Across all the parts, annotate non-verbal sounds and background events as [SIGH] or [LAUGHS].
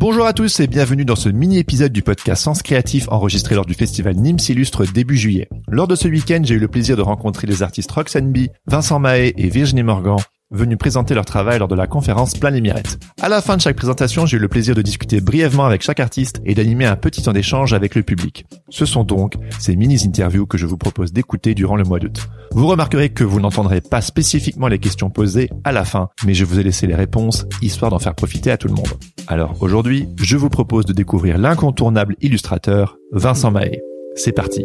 Bonjour à tous et bienvenue dans ce mini-épisode du podcast Sens Créatif enregistré lors du festival Nîmes Illustre début juillet. Lors de ce week-end, j'ai eu le plaisir de rencontrer les artistes Roxane B, Vincent Mahé et Virginie Morgan venus présenter leur travail lors de la conférence Plein les Mirettes. À la fin de chaque présentation, j'ai eu le plaisir de discuter brièvement avec chaque artiste et d'animer un petit temps d'échange avec le public. Ce sont donc ces mini-interviews que je vous propose d'écouter durant le mois d'août. Vous remarquerez que vous n'entendrez pas spécifiquement les questions posées à la fin, mais je vous ai laissé les réponses, histoire d'en faire profiter à tout le monde. Alors aujourd'hui, je vous propose de découvrir l'incontournable illustrateur Vincent Mahé. C'est parti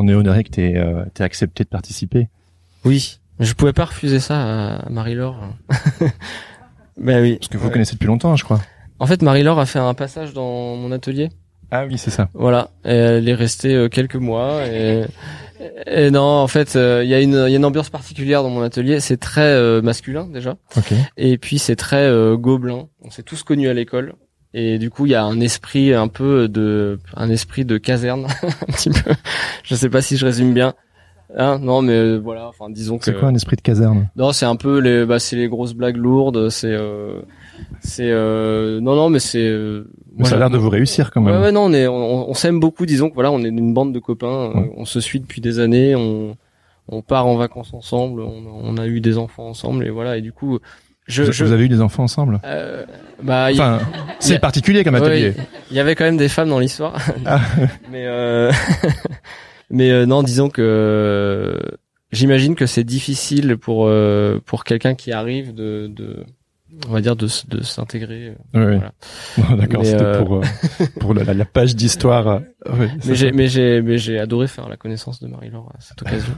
on est honoré que tu aies, euh, accepté de participer. Oui, je pouvais pas refuser ça à Marie-Laure. [LAUGHS] ben oui. Parce que vous connaissez depuis longtemps, je crois. En fait, Marie-Laure a fait un passage dans mon atelier. Ah oui, c'est ça. Voilà, et elle est restée euh, quelques mois et, et non, en fait, euh, il y a une y a une ambiance particulière dans mon atelier. C'est très euh, masculin déjà. Ok. Et puis c'est très gobelin. On s'est tous connus à l'école. Et du coup, il y a un esprit un peu de, un esprit de caserne, [LAUGHS] un petit peu. Je sais pas si je résume bien. Hein, non, mais euh, voilà. Enfin, disons que. C'est quoi un esprit de caserne? Non, c'est un peu les, bah, c'est les grosses blagues lourdes. C'est, euh, c'est, euh, non, non, mais c'est. Euh, ça a l'air de vous réussir quand même. Ouais, ouais non, on est, on, on s'aime beaucoup. Disons que voilà, on est une bande de copains. on se suit depuis des années. On, on part en vacances ensemble. On, on a eu des enfants ensemble et voilà. Et du coup. Je, vous, je... vous avez eu des enfants ensemble? Euh, bah, enfin, c'est particulier comme atelier. Il y avait quand même des femmes dans l'histoire, ah. [LAUGHS] mais euh... [LAUGHS] Mais euh, non, disons que j'imagine que c'est difficile pour euh, pour quelqu'un qui arrive de, de on va dire de, de s'intégrer. Oui, voilà. [LAUGHS] d'accord, c'était pour [LAUGHS] pour la, la page d'histoire. [LAUGHS] mais j'ai mais j'ai mais j'ai adoré faire la connaissance de Marie-Laure à cette occasion.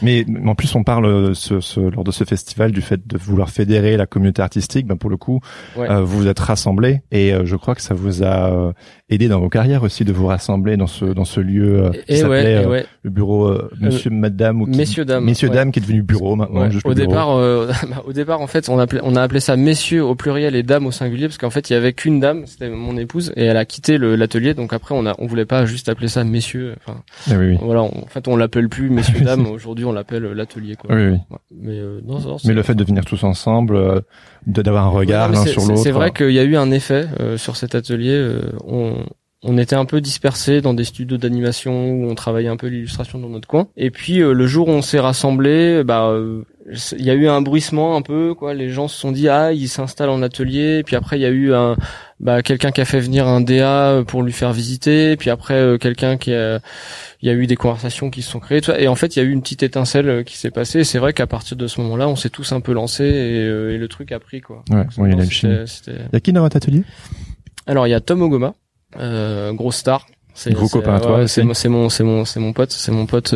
Mais, en plus, on parle euh, ce, ce, lors de ce festival du fait de vouloir fédérer la communauté artistique. Ben pour le coup, euh, vous vous êtes rassemblés et euh, je crois que ça vous a aidé dans vos carrières aussi de vous rassembler dans ce dans ce lieu qui s'appelait le bureau Monsieur, Madame ou Messieurs Dames, Messieurs Dames qui est devenu bureau maintenant. au départ, bah, au départ, en fait, on appelait on a appelé ça Messieurs au pluriel et Dames au singulier parce qu'en fait, il y avait qu'une dame, c'était mon épouse et elle a quitté l'atelier. Donc après, on a on voulait pas juste appeler ça Messieurs. Enfin, ah oui, oui. voilà, en fait, on l'appelle plus Messieurs [LAUGHS] Dames aujourd'hui on l'appelle euh, l'atelier quoi. Oui, oui. Mais euh, non, non Mais le fait de venir tous ensemble, euh, d'avoir un regard l'un sur l'autre. C'est vrai qu'il y a eu un effet sur cet atelier. on on était un peu dispersés dans des studios d'animation où on travaillait un peu l'illustration dans notre coin. Et puis le jour où on s'est rassemblés, bah il y a eu un bruissement un peu quoi. Les gens se sont dit ah ils s'installent en atelier. Puis après il y a eu un bah quelqu'un qui a fait venir un DA pour lui faire visiter. Puis après quelqu'un qui a il y a eu des conversations qui se sont créées, et en fait, il y a eu une petite étincelle euh, qui s'est passée. C'est vrai qu'à partir de ce moment-là, on s'est tous un peu lancés et, euh, et le truc a pris quoi. Ouais, il y a Il y a qui dans votre atelier? Alors, il y a Tom Ogoma, euh, grosse star. C'est gros copain toi. c'est mon, c'est mon, c'est mon, c'est mon pote, c'est mon pote.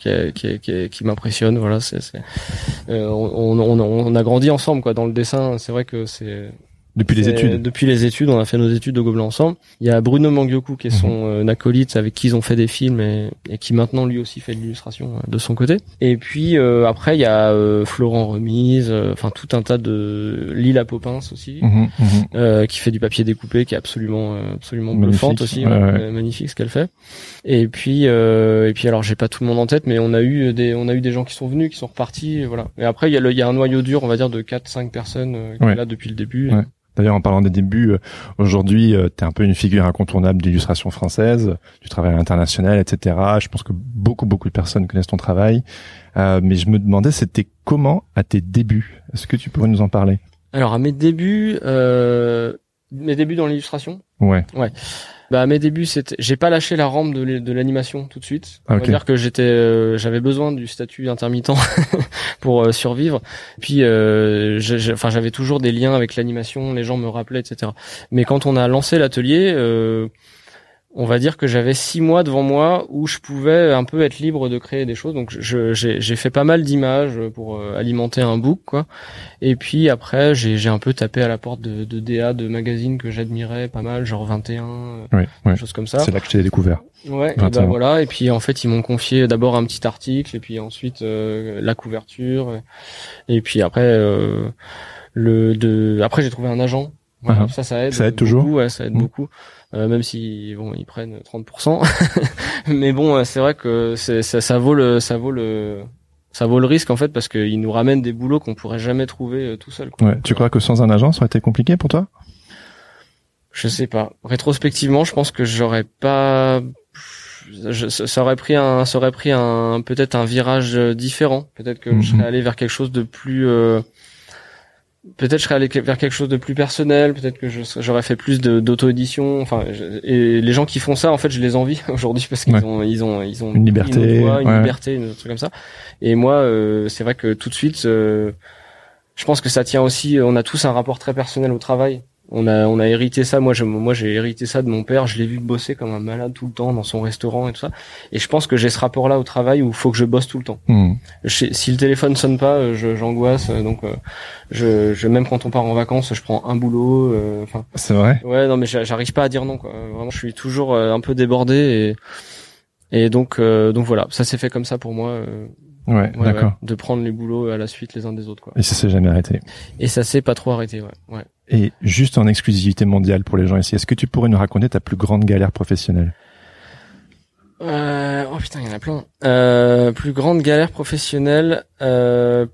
Qui, qui, qui, qui m'impressionne voilà c'est euh, on, on, on, a grandi ensemble quoi dans le dessin. C'est vrai que c'est depuis les études. Depuis les études, on a fait nos études de Gobelin ensemble. Il y a Bruno Mangioku qui est son mhm. euh, acolyte avec qui ils ont fait des films et, et qui maintenant lui aussi fait de l'illustration euh, de son côté. Et puis euh, après il y a Florent Remise, enfin tout un tas de Lila Popins aussi, mhm. qui fait du papier découpé, qui est absolument absolument bluffante aussi, magnifique ce qu'elle fait. Et puis et puis alors j'ai pas tout le monde en tête, mais on a eu des on a eu des gens qui sont venus, qui sont repartis, et voilà. Et après il y a le, il y a un noyau dur, on va dire de 4-5 personnes qui est là depuis le début. D'ailleurs, en parlant des débuts, euh, aujourd'hui, euh, tu es un peu une figure incontournable d'illustration française, du travail international, etc. Je pense que beaucoup, beaucoup de personnes connaissent ton travail. Euh, mais je me demandais, c'était comment à tes débuts? Est-ce que tu pourrais nous en parler? Alors, à mes débuts, euh, mes débuts dans l'illustration? Ouais. Ouais. Bah à mes débuts, c'était, j'ai pas lâché la rampe de, l'animation tout de suite. On va dire que j'étais, euh, j'avais besoin du statut intermittent [LAUGHS] pour euh, survivre. Puis, euh, j'avais toujours des liens avec l'animation, les gens me rappelaient, etc. Mais quand on a lancé l'atelier, on va dire que j'avais six mois devant moi où je pouvais un peu être libre de créer des choses. Donc j'ai fait pas mal d'images pour euh, alimenter un book, quoi. Et puis après, j'ai un peu tapé à la porte de, de DA, de magazines que j'admirais pas mal, genre 21, ouais, ouais. choses comme ça. C'est là que je t'ai découvert. Ouais, et ben voilà. Et puis en fait, ils m'ont confié d'abord un petit article, et puis ensuite euh, la couverture, et puis après euh, le de. Après, j'ai trouvé un agent. Voilà, uh-huh. Ça, ça aide. Ça aide toujours. ouais, ça aide mm. beaucoup. Euh, même si bon ils prennent 30%, [LAUGHS] mais bon euh, c'est vrai que ça, ça vaut le ça vaut le ça vaut le risque en fait parce qu'ils nous ramènent des boulots qu'on pourrait jamais trouver euh, tout seul. Quoi. Ouais, tu crois que sans un agent ça aurait été compliqué pour toi? Je sais pas. Rétrospectivement, je pense que j'aurais pas je, ça aurait pris un ça aurait pris un peut-être un virage différent. Peut-être que je mhm. serais allé vers quelque chose de plus euh, peut-être je serais allé vers quelque chose de plus personnel, peut-être que j'aurais fait plus d'auto-édition. Enfin, et les gens qui font ça, en fait, je les envie [LAUGHS] aujourd'hui parce qu'ils ont, ils ont, ils ont une liberté, une, une liberté, un truc comme ça. Et moi, euh, c'est vrai que tout de suite, euh, je pense que ça tient aussi. On a tous un rapport très personnel au travail on a on a hérité ça moi je, moi j'ai hérité ça de mon père je l'ai vu bosser comme un malade tout le temps dans son restaurant et tout ça et je pense que j'ai ce rapport là au travail où il faut que je bosse tout le temps hmm. si le téléphone sonne pas euh, j'angoisse euh, donc euh, je, je même quand on part en vacances je prends un boulot enfin c'est vrai ouais non mais j'arrive pas à dire non quoi vraiment je suis toujours un peu débordé et et donc donc voilà ça s'est fait comme ça pour moi Ouais, d'accord. de prendre les boulots à la suite les uns des autres quoi. Et ça s'est jamais arrêté. Et ça s'est pas trop arrêté, ouais. ouais. Et juste en exclusivité mondiale pour les gens ici, est-ce que tu pourrais nous raconter ta plus grande galère professionnelle? Euh, Oh putain, il y en a plein. Euh, plus grande galère professionnelle. Euh...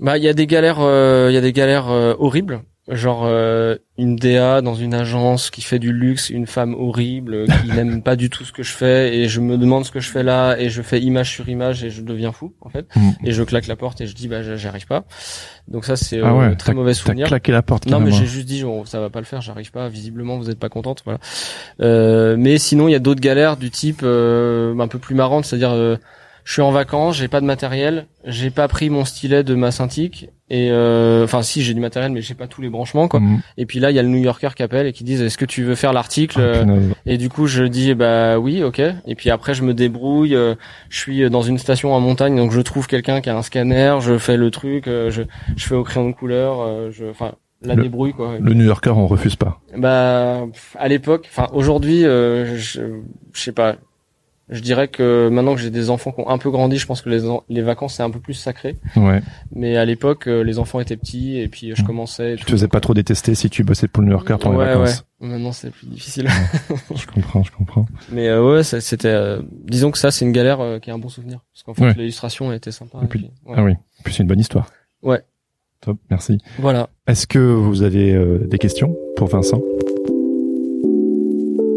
Bah, il y a des galères, euh, il y a des galères horribles genre euh, une DA dans une agence qui fait du luxe, une femme horrible qui [LAUGHS] n'aime pas du tout ce que je fais et je me demande ce que je fais là et je fais image sur image et je deviens fou en fait mm. et je claque la porte et je dis bah j'arrive pas. Donc ça c'est ah euh, très mauvais souvenir. claqué la porte. Non mais j'ai juste dit bon, ça va pas le faire, j'arrive pas. Visiblement vous êtes pas contente, voilà. Euh, mais sinon il y a d'autres galères du type un peu plus marrantes, c'est-à-dire je suis en vacances, j'ai pas de matériel, j'ai pas pris mon stylet de ma Cintiq et euh, enfin si j'ai du matériel mais j'ai pas tous les branchements quoi. Mhm. Et puis là il y a le New Yorker qui appelle et qui dit est-ce que tu veux faire l'article ah, Et du coup je dis bah oui ok. Et puis après je me débrouille, euh, je suis dans une station en montagne donc je trouve quelqu'un qui a un scanner, je fais le truc, euh, je je fais au crayon de couleur, je enfin la débrouille quoi. Le New Yorker on refuse pas. Bah à l'époque, enfin aujourd'hui je, je sais pas je dirais que maintenant que j'ai des enfants qui ont un peu grandi, je pense que les, les vacances c'est un peu plus sacré. Ouais. Mais à l'époque, euh, les enfants étaient petits et puis euh, je mmh. commençais. Tu te faisais pas trop détester si tu bossais pour le New Yorker pendant les vacances. Ouais. Maintenant c'est plus difficile. [LAUGHS] je comprends, je comprends. Mais euh, ouais, c'était. disons que ça c'est une galère qui est un bon souvenir parce qu'en fait l'illustration était sympa. Et puis, Ah oui. puis c'est une bonne histoire. Ouais. Top, merci. Voilà. Est-ce que vous avez des questions pour Vincent?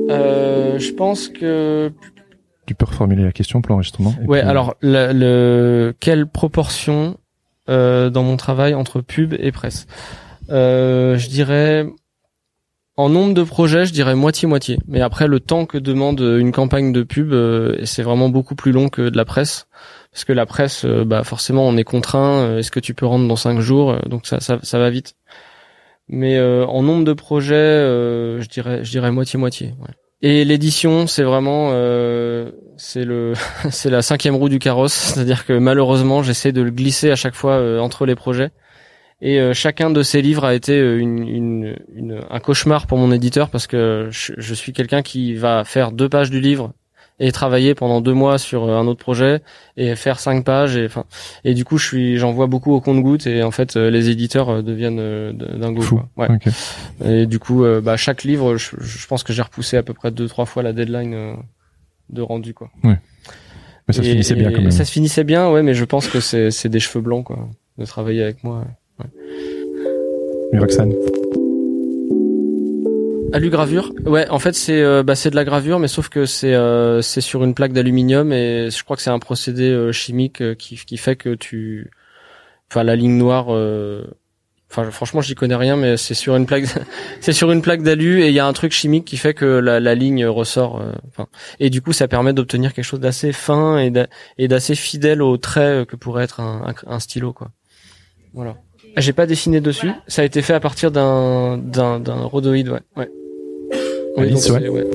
Euh, je pense que tu peux reformuler la question pour l'enregistrement Ouais, alors le, le, quelle proportion euh, dans mon travail entre pub et presse? Euh, Je dirais en nombre de projets, je dirais moitié-moitié. Mais après, le temps que demande une campagne de pub, euh, c'est vraiment beaucoup plus long que de la presse. Parce que la presse, euh, bah forcément, on est contraint. Est-ce que tu peux rendre dans cinq jours? Donc ça, ça, ça va vite. Mais en nombre de projets, je dirais, je dirais moitié-moitié. Ouais. Et l'édition, c'est vraiment euh, c'est le [LAUGHS] c'est la cinquième roue du carrosse, [LAUGHS] c'est-à-dire que malheureusement, j'essaie de le glisser à chaque fois euh, entre les projets. Et euh, chacun de ces livres a été un cauchemar pour mon éditeur parce que je suis quelqu'un qui va faire deux pages du livre et travailler pendant deux mois sur euh, un autre projet et faire cinq pages et enfin et du coup je suis j'en vois beaucoup au compte goutte et en fait euh, les éditeurs euh, deviennent d'un go Ouais. Et du coup bah chaque livre je, je pense que j'ai repoussé à peu près deux trois fois la deadline de rendu quoi. Ouais. Mais ça se finissait bien quand même. Ça se finissait bien ouais mais je pense que c'est c'est des cheveux blancs quoi de travailler avec moi. Ouais. Roxane Alu-gravure Ouais, en fait c'est euh, bah, c'est de la gravure, mais sauf que c'est euh, c'est sur une plaque d'aluminium et je crois que c'est un procédé euh, chimique qui qui fait que tu, enfin la ligne noire. Enfin franchement j'y connais rien, mais c'est sur une plaque [LAUGHS] c'est sur une plaque d'alu et il y a un truc chimique qui fait que la, la ligne ressort. Enfin et du coup ça permet d'obtenir quelque chose d'assez fin et d'assez fidèle au trait que pourrait être un, un, un stylo quoi. Voilà. J'ai pas dessiné dessus. Ça a été fait à partir d'un d'un d'un rhodoïde, ouais. ouais. Oui, Alice, donc ouais. c'est- ouais.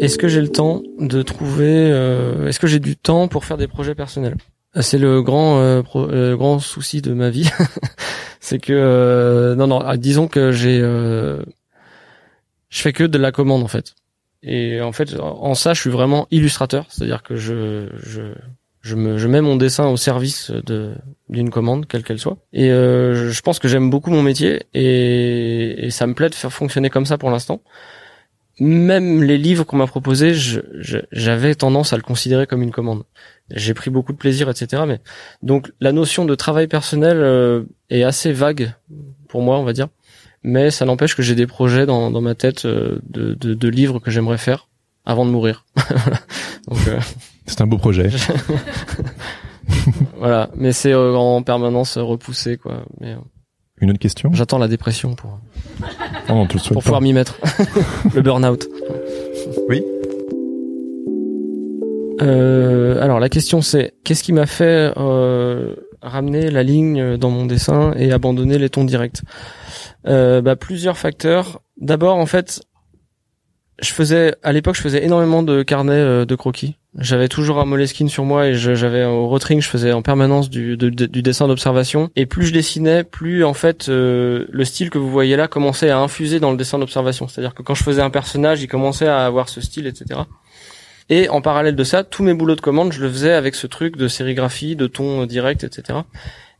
Est-ce que j'ai le temps de trouver euh, Est-ce que j'ai du temps pour faire des projets personnels? Euh, C'est le grand euh, pro- euh, grand souci de ma vie. [LAUGHS] c'est que euh, non non, ah, disons que j'ai euh, je fais que de la commande en fait. Et en fait, en ça, je suis vraiment illustrateur, c'est-à-dire que je je je me je mets mon dessin au service de d'une commande quelle qu'elle soit. Et euh, je- pense que j'aime beaucoup mon métier et, et ça me plaît de faire fonctionner comme ça pour l'instant. Même les livres qu'on m'a proposés, j'avais tendance à le considérer comme une commande. J'ai pris beaucoup de plaisir, etc. Mais donc la notion de travail personnel euh, est assez vague pour moi, on va dire. Mais ça n'empêche que j'ai des projets dans, dans ma tête euh, de, de, de livres que j'aimerais faire avant de mourir. Voilà. [LAUGHS] donc euh, C'est un beau projet. [LAUGHS] voilà. Mais c'est euh, en permanence repoussé, quoi. Mais euh, Une autre question? j'attends la dépression pour Oh, souhaite pour pas. pouvoir m'y mettre. [LAUGHS] le burn-out. Oui. Euh, alors la question c'est qu'est-ce qui m'a fait euh, ramener la ligne dans mon dessin et abandonner les tons directs? Euh, bah, Plusieurs facteurs. D'abord en fait, je faisais à l'époque je faisais énormément de carnets euh, de croquis. J'avais toujours un Moleskine sur moi et j'avais au rotring, je faisais en permanence du, du dessin d'observation. Et plus je dessinais, plus en fait euh, le style que vous voyez là commençait à infuser dans le dessin d'observation. C'est-à-dire que quand je faisais un personnage, il commençait à avoir ce style, etc. Et en parallèle de ça, tous mes boulots de commande, je le faisais avec ce truc de sérigraphie, de ton direct, etc.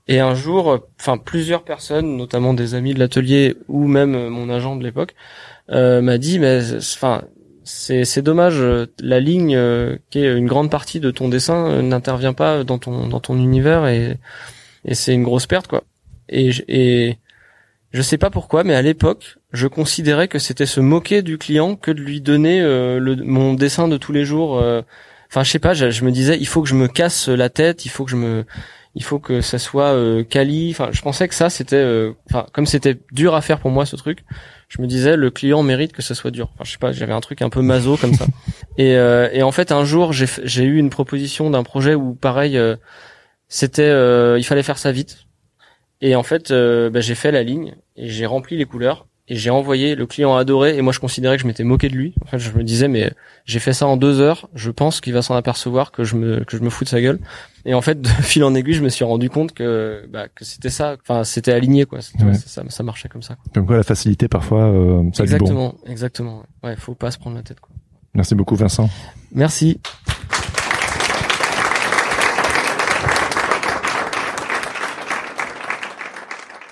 Et un jour, enfin plusieurs personnes, notamment des amis de l'atelier ou même euh, mon agent de l'époque, euh, m'a dit mais enfin c'est c'est dommage euh, la ligne euh, qui est une grande partie de ton dessin euh, n'intervient pas dans ton dans ton univers et et c'est une grosse perte quoi. Et et je sais pas pourquoi mais à l'époque, je considérais que c'était se moquer du client que de lui donner euh, le mon dessin de tous les jours enfin je sais pas, je, je me disais il faut que je me casse la tête, il faut que je me il faut que ça soit euh, quali. Enfin, je pensais que ça c'était, euh, enfin, comme c'était dur à faire pour moi ce truc, je me disais le client mérite que ça soit dur. Enfin, je sais pas, j'avais un truc un peu maso comme ça. [LAUGHS] Et, euh, et en fait, un jour, j'ai eu une proposition d'un projet où pareil, euh, c'était, euh, il fallait faire ça vite. Et en fait, euh, bah, j'ai fait la ligne et j'ai rempli les couleurs et j'ai envoyé. Le client a adoré et moi je considérais que je m'étais moqué de lui. En fait, je me disais mais j'ai fait ça en deux heures. Je pense qu'il va s'en apercevoir que je me que je me fous de sa gueule. Et en fait, de [LAUGHS] fil en aiguille, je me suis rendu compte que bah, que c'était ça. Enfin, c'était aligné quoi. Ouais. ça, ça marchait comme ça. Comme quoi la facilité parfois euh, ça bon. exactement, exactement. Ouais, faut pas se prendre la tête quoi. Merci beaucoup Vincent. Merci.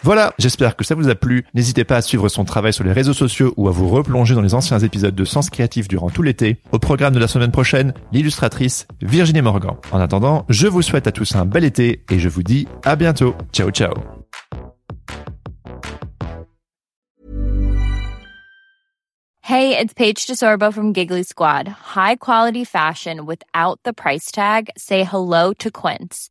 Voilà, j'espère que ça vous a plu. N'hésitez pas à suivre son travail sur les réseaux sociaux ou à vous replonger dans les anciens épisodes de Sens Créatif durant tout l'été. Au programme de la semaine prochaine, l'illustratrice Virginie Morgan. En attendant, je vous souhaite à tous un bel été et je vous dis à bientôt. Ciao ciao. Hey, it's Paige DeSorbo from Giggly Squad. High quality fashion without the price tag. Say hello to Quince.